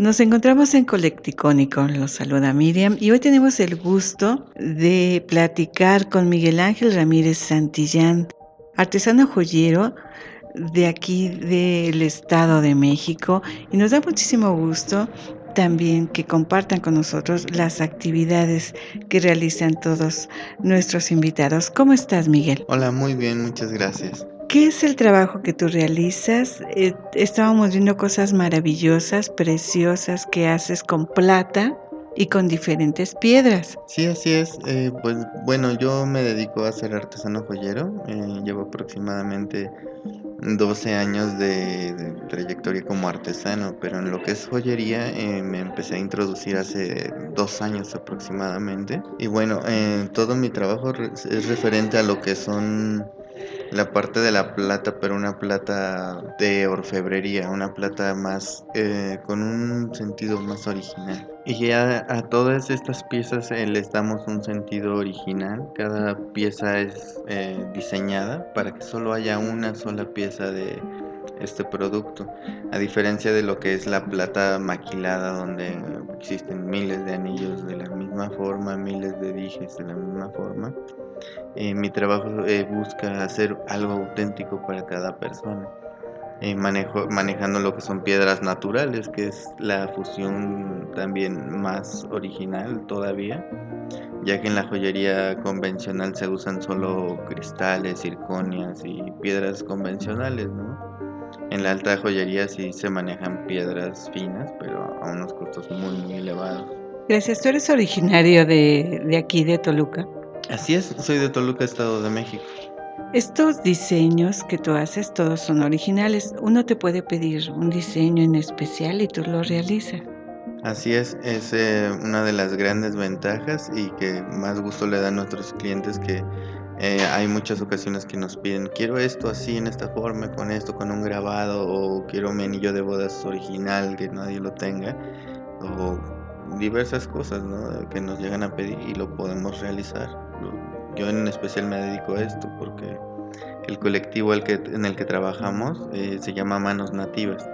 Nos encontramos en Colecticónico, los saluda Miriam y hoy tenemos el gusto de platicar con Miguel Ángel Ramírez Santillán, artesano joyero de aquí del Estado de México y nos da muchísimo gusto también que compartan con nosotros las actividades que realizan todos nuestros invitados. ¿Cómo estás, Miguel? Hola, muy bien, muchas gracias. ¿Qué es el trabajo que tú realizas? Eh, estábamos viendo cosas maravillosas, preciosas que haces con plata y con diferentes piedras. Sí, así es. Eh, pues bueno, yo me dedico a ser artesano joyero. Eh, llevo aproximadamente 12 años de, de, trayectoria como artesano, pero en lo que es joyería me empecé a introducir hace dos años aproximadamente. Y bueno, todo mi trabajo es referente a lo que son la parte de la plata, pero una plata de orfebrería, una plata más eh, con un sentido más original. Y ya a todas estas piezas eh, les damos un sentido original. Cada pieza es eh, diseñada para que solo haya una sola pieza de este producto. A diferencia de lo que es la plata maquilada, donde existen miles de anillos de la misma forma, miles de dijes de la misma forma. Eh, mi trabajo eh, busca hacer algo auténtico para cada persona. Eh, manejo, manejando lo que son piedras naturales, que es la fusión también más original todavía, ya que en la joyería convencional se usan solo cristales, circonias y piedras convencionales, ¿no? En la alta joyería sí se manejan piedras finas, pero a unos costos muy, muy elevados. Gracias, tú eres originario de, de aquí, de Toluca. Así es, soy de Toluca, Estado de México. Estos diseños que tú haces todos son originales. Uno te puede pedir un diseño en especial y tú lo realizas. Así es, es eh, una de las grandes ventajas y que más gusto le da a nuestros clientes que eh, hay muchas ocasiones que nos piden, quiero esto así, en esta forma, con esto, con un grabado, o quiero mi anillo de bodas original, que nadie lo tenga, o diversas cosas ¿no? que nos llegan a pedir y lo podemos realizar. Yo en especial me dedico a esto porque el colectivo en el que trabajamos eh, se llama Manos Nativas.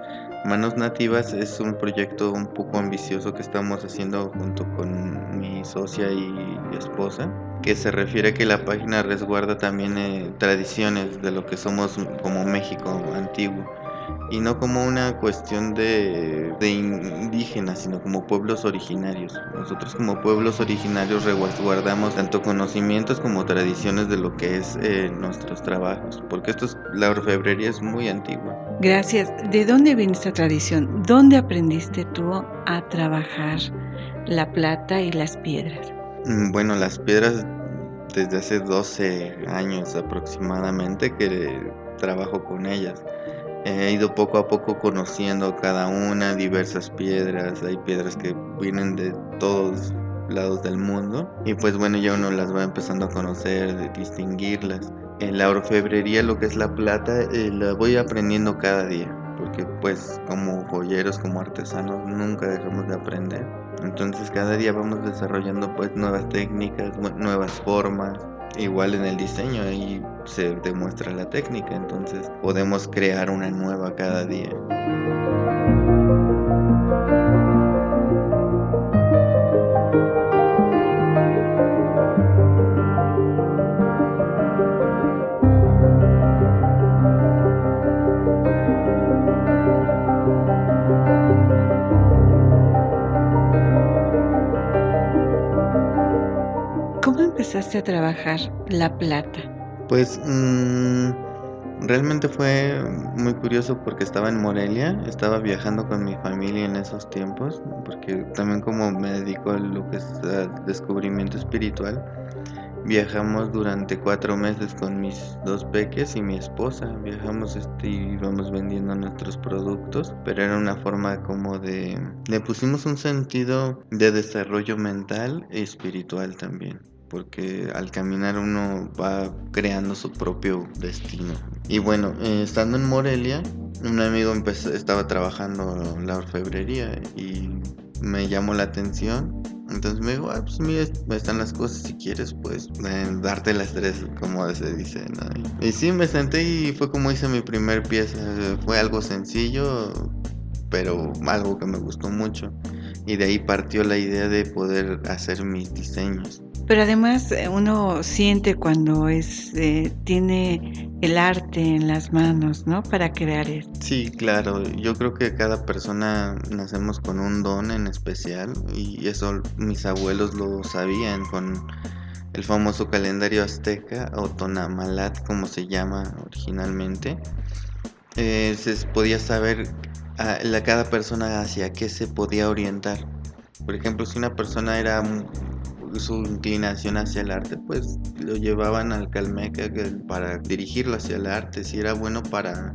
Manos Nativas es un proyecto un poco ambicioso que estamos haciendo junto con mi socia y esposa, que se refiere a que la página resguarda también eh, tradiciones de lo que somos como México antiguo y no como una cuestión de, de, indígenas, sino como pueblos originarios. Nosotros como pueblos originarios resguardamos tanto conocimientos como tradiciones de lo que es eh, nuestros trabajos, porque esto es, la orfebrería es muy antigua. Gracias. ¿De dónde viene esta tradición? ¿Dónde aprendiste tú a trabajar la plata y las piedras? Mm, bueno, las piedras desde hace 12 años aproximadamente que trabajo con ellas he ido poco a poco conociendo cada una, diversas piedras, hay piedras que vienen de todos lados del mundo y pues bueno ya uno las va empezando a conocer, de distinguirlas. En la orfebrería lo que es la plata eh, la voy aprendiendo cada día porque pues como joyeros, como artesanos nunca dejamos de aprender. Entonces cada día vamos desarrollando pues nuevas técnicas, nuevas formas, igual en el diseño ahí se demuestra la técnica, entonces podemos crear una nueva cada día. Empezaste a trabajar la plata? Pues mmm, realmente fue muy curioso porque estaba en Morelia, estaba viajando con mi familia en esos tiempos, porque también como me dedico a lo que es descubrimiento espiritual, Viajamos durante cuatro meses con mis dos peques y mi esposa. Viajamos este, y íbamos vendiendo nuestros productos, pero era una forma como de... Le pusimos un sentido de desarrollo mental y espiritual también porque al caminar uno va creando su propio destino. Y bueno, eh, estando en Morelia, un amigo empezó, estaba trabajando la orfebrería y me llamó la atención. Entonces me dijo, ah, pues mira, están las cosas, si quieres, pues eh, darte las tres, como se dice, Y, y sí, me senté y fue como hice mi primer pieza. Fue algo sencillo, pero algo que me gustó mucho. Y de ahí partió la idea de poder hacer mis diseños. Pero además eh, uno siente cuando es eh, tiene el arte en las manos, ¿no? Para crear esto. Sí, claro. Yo creo que cada persona nacemos con un don en especial y eso mis abuelos lo sabían con el famoso calendario azteca o Tonamalat, como se llama originalmente. Eh, se podía saber a, cada persona hacia qué se podía orientar. Por ejemplo, si una persona era su inclinación hacia el arte, pues lo llevaban al Calmeca para dirigirlo hacia el arte. Si era bueno para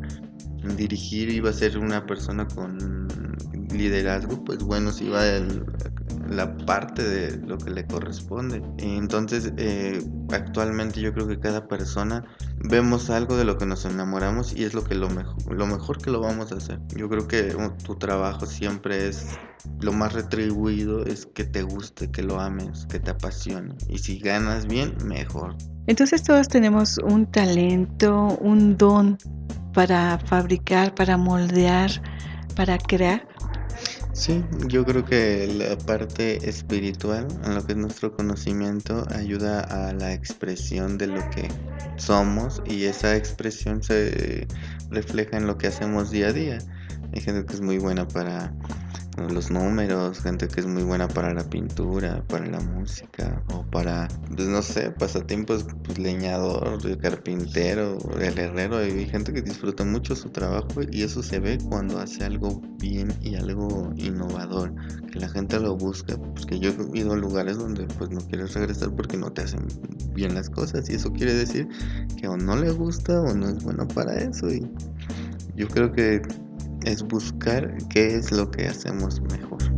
dirigir, iba a ser una persona con liderazgo, pues bueno, si iba la parte de lo que le corresponde. Entonces, eh, actualmente yo creo que cada persona vemos algo de lo que nos enamoramos y es lo que lo mejor, lo mejor que lo vamos a hacer. Yo creo que tu trabajo siempre es lo más retribuido es que te guste, que lo ames, que te apasione. Y si ganas bien, mejor. Entonces todos tenemos un talento, un don para fabricar, para moldear, para crear. Sí, yo creo que la parte espiritual, en lo que es nuestro conocimiento, ayuda a la expresión de lo que somos y esa expresión se refleja en lo que hacemos día a día. Hay gente que es muy buena para los números, gente que es muy buena para la pintura, para la música o para, pues no sé, pasatiempos, pues leñador, carpintero, el herrero. Hay gente que disfruta mucho su trabajo y eso se ve cuando hace algo bien y algo innovador, que la gente lo busca, porque yo he ido a lugares donde pues no quieres regresar porque no te hacen bien las cosas y eso quiere decir que o no le gusta o no es bueno para eso y yo creo que es buscar qué es lo que hacemos mejor.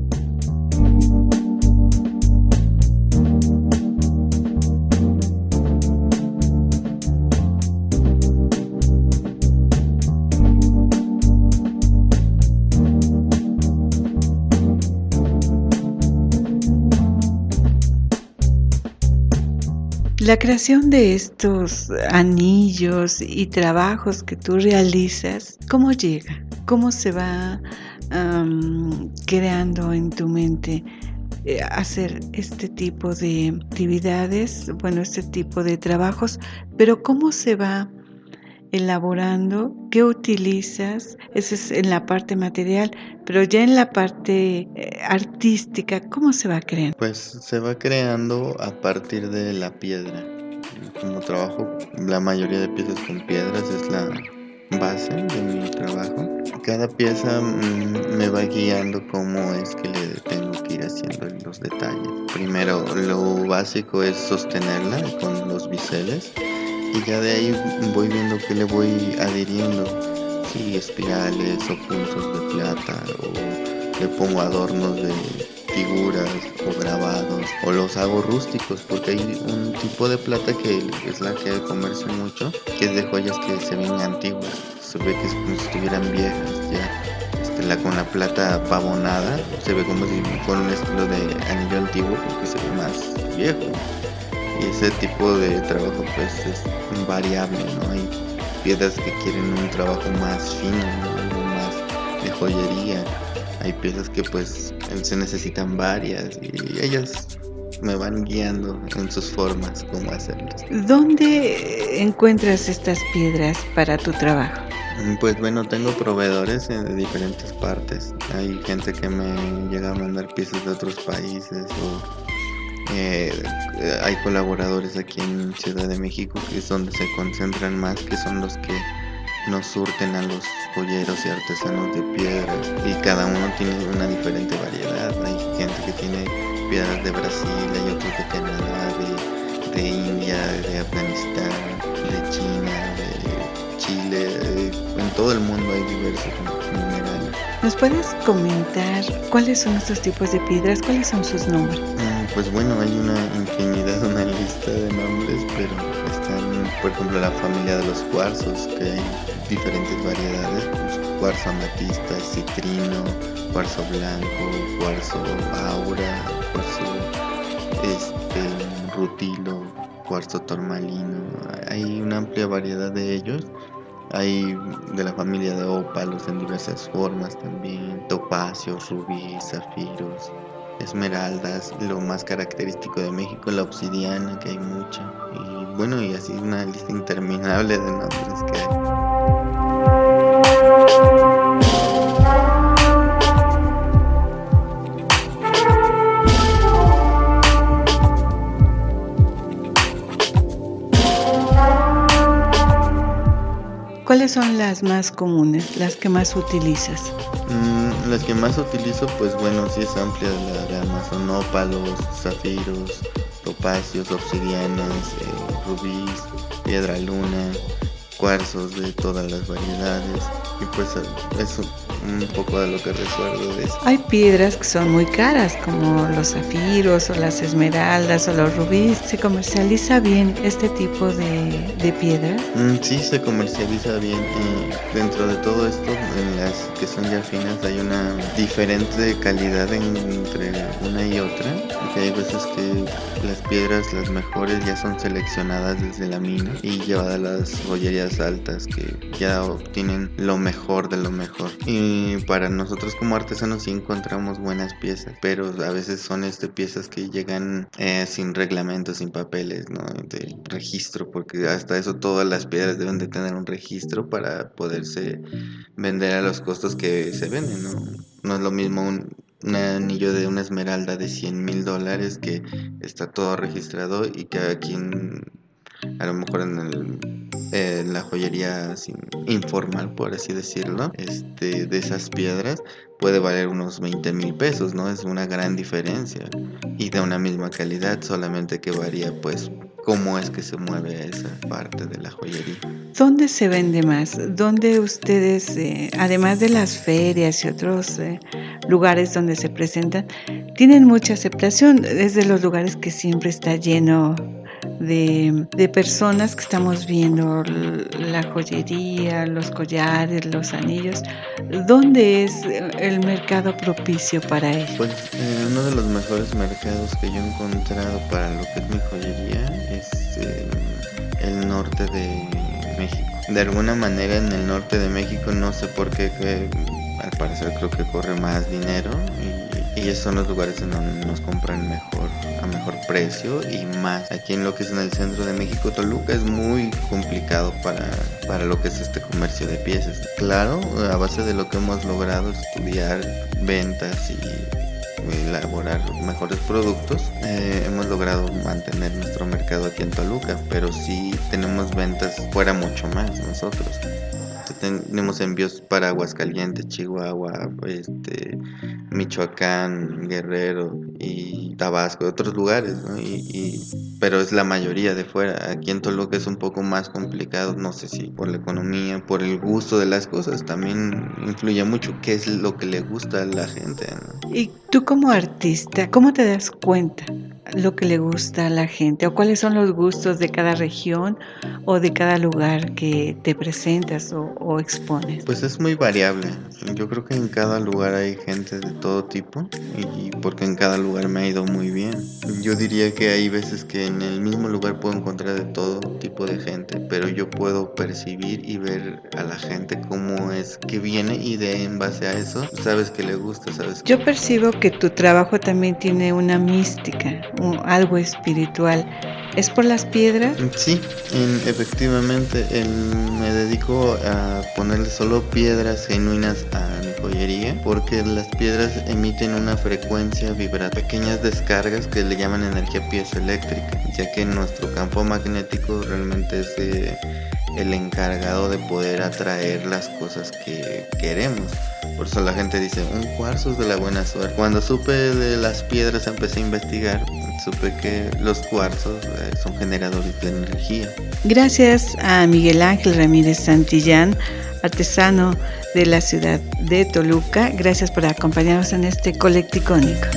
La creación de estos anillos y trabajos que tú realizas, ¿cómo llega? ¿Cómo se va creando en tu mente eh, hacer este tipo de actividades, bueno, este tipo de trabajos, pero cómo se va elaborando, qué utilizas, eso es en la parte material, pero ya en la parte eh, artística, ¿cómo se va creando? Pues se va creando a partir de la piedra. Como trabajo la mayoría de piezas con piedras, es la base de mi trabajo. Cada pieza mm, me va guiando cómo es que le tengo que ir haciendo los detalles. Primero, lo básico es sostenerla con los biseles y ya de ahí voy viendo que le voy adhiriendo, si espirales o puntos de plata o le pongo adornos de figuras o grabados o los hago rústicos porque hay un tipo de plata que es la que comerse mucho que es de joyas que se ven antiguas. Se ve que es como si estuvieran viejas ya. Este, la, con la plata pavonada se ve como si fuera un estilo de anillo antiguo porque se ve más viejo y ese tipo de trabajo pues es variable, ¿no? Hay piezas que quieren un trabajo más fino, algo más de joyería. Hay piezas que pues se necesitan varias y ellas me van guiando en sus formas cómo hacerlas. ¿Dónde encuentras estas piedras para tu trabajo? Pues bueno, tengo proveedores de diferentes partes. Hay gente que me llega a mandar piezas de otros países o eh, hay colaboradores aquí en Ciudad de México que es donde se concentran más, que son los que nos surten a los joyeros y artesanos de piedras y cada uno tiene una diferente variedad. Hay gente que tiene piedras de Brasil, hay otros de Canadá, de de India, de Afganistán, de China, de Chile, en todo el mundo hay diversos minerales. ¿Nos puedes comentar cuáles son estos tipos de piedras? ¿Cuáles son sus nombres? Mm, pues bueno, hay una infinidad, una lista de nombres, pero están, por ejemplo, la familia de los cuarzos, que hay diferentes variedades, pues, cuarzo amatista, citrino, cuarzo blanco, cuarzo aura, cuarzo este, rutilo, cuarzo tormalino, hay una amplia variedad de ellos. Hay de la familia de ópalos en diversas formas también, topacios, rubíes, zafiros, esmeraldas, lo más característico de México, la obsidiana, que hay mucha, y bueno, y así una lista interminable de nombres que hay. ¿Cuáles son las más comunes, las que más utilizas? Mm, las que más utilizo, pues bueno, sí es amplia la gama, son ópalos, zafiros, topacios, obsidianas, eh, rubíes, piedra luna, cuarzos de todas las variedades y pues eso un poco de lo que recuerdo de eso. Hay piedras que son muy caras, como los zafiros o las esmeraldas o los rubíes. ¿Se comercializa bien este tipo de, de piedras? Mm, sí, se comercializa bien. Y dentro de todo esto, en las que son ya finas, hay una diferente calidad entre una y otra. Porque hay veces que las piedras, las mejores, ya son seleccionadas desde la mina y llevadas a las joyerías altas que ya obtienen lo mejor de lo mejor. Y para nosotros como artesanos sí encontramos buenas piezas, pero a veces son este piezas que llegan eh, sin reglamento, sin papeles, ¿no? De registro, porque hasta eso todas las piedras deben de tener un registro para poderse vender a los costos que se venden, ¿no? No es lo mismo un, un anillo de una esmeralda de 100 mil dólares que está todo registrado y que aquí en, a lo mejor en el eh, la joyería informal, por así decirlo, este, de esas piedras puede valer unos 20 mil pesos, ¿no? Es una gran diferencia. Y de una misma calidad, solamente que varía pues cómo es que se mueve esa parte de la joyería. ¿Dónde se vende más? ¿Dónde ustedes, eh, además de las ferias y otros eh, lugares donde se presentan, tienen mucha aceptación? Es de los lugares que siempre está lleno de, personas que estamos viendo, la joyería, los collares, los anillos. ¿Dónde es el mercado propicio para ello? Pues eh, uno de los mejores mercados que yo he encontrado para lo que es mi joyería es eh, el norte de México. De alguna manera en el norte de México no sé por qué, que, al parecer creo que corre más dinero y, esos son los lugares en donde nos compran mejor a mejor precio y más. Aquí en lo que es en el centro de México, Toluca es muy complicado para, para lo que es este comercio de piezas. Claro, a base de lo que hemos logrado estudiar ventas y elaborar mejores productos, eh, hemos logrado mantener nuestro mercado aquí en Toluca, pero sí tenemos ventas fuera mucho más nosotros tenemos envíos para Aguascalientes, Chihuahua, este, Michoacán, Guerrero y Tabasco, otros lugares, y, pero es la mayoría de fuera. Aquí en Toluca es un poco más complicado, no sé si por la economía, por el gusto de las cosas, también influye mucho qué es lo que le gusta a la gente. Y tú como artista, ¿cómo te das cuenta lo que le gusta a la gente o cuáles son los gustos de cada región o de cada lugar que te presentas o, expones? Pues es muy variable. Yo creo que en cada lugar hay gente de todo tipo y porque en cada lugar me ha ido muy bien. Yo diría que hay veces que en el mismo lugar puedo encontrar de todo tipo de gente, pero yo puedo percibir y ver a la gente cómo es que viene y de en base a eso sabes que le gusta, sabes. Yo percibo que tu trabajo también tiene una mística algo espiritual. ¿Es por las piedras? Sí, efectivamente, me dedico a ponerle solo piedras genuinas a mi joyería porque las piedras emiten una frecuencia vibra, pequeñas descargas que le llaman energía piezoeléctrica, ya que nuestro campo magnético realmente es el encargado de poder atraer las cosas que queremos. Por eso la gente dice, un cuarzo es de la buena suerte. Cuando supe de las piedras empecé a investigar, supe que los cuarzos eh, son generadores de energía. Gracias a Miguel Ángel Ramírez Santillán, artesano de la ciudad de Toluca. Gracias por acompañarnos en este colecticónico.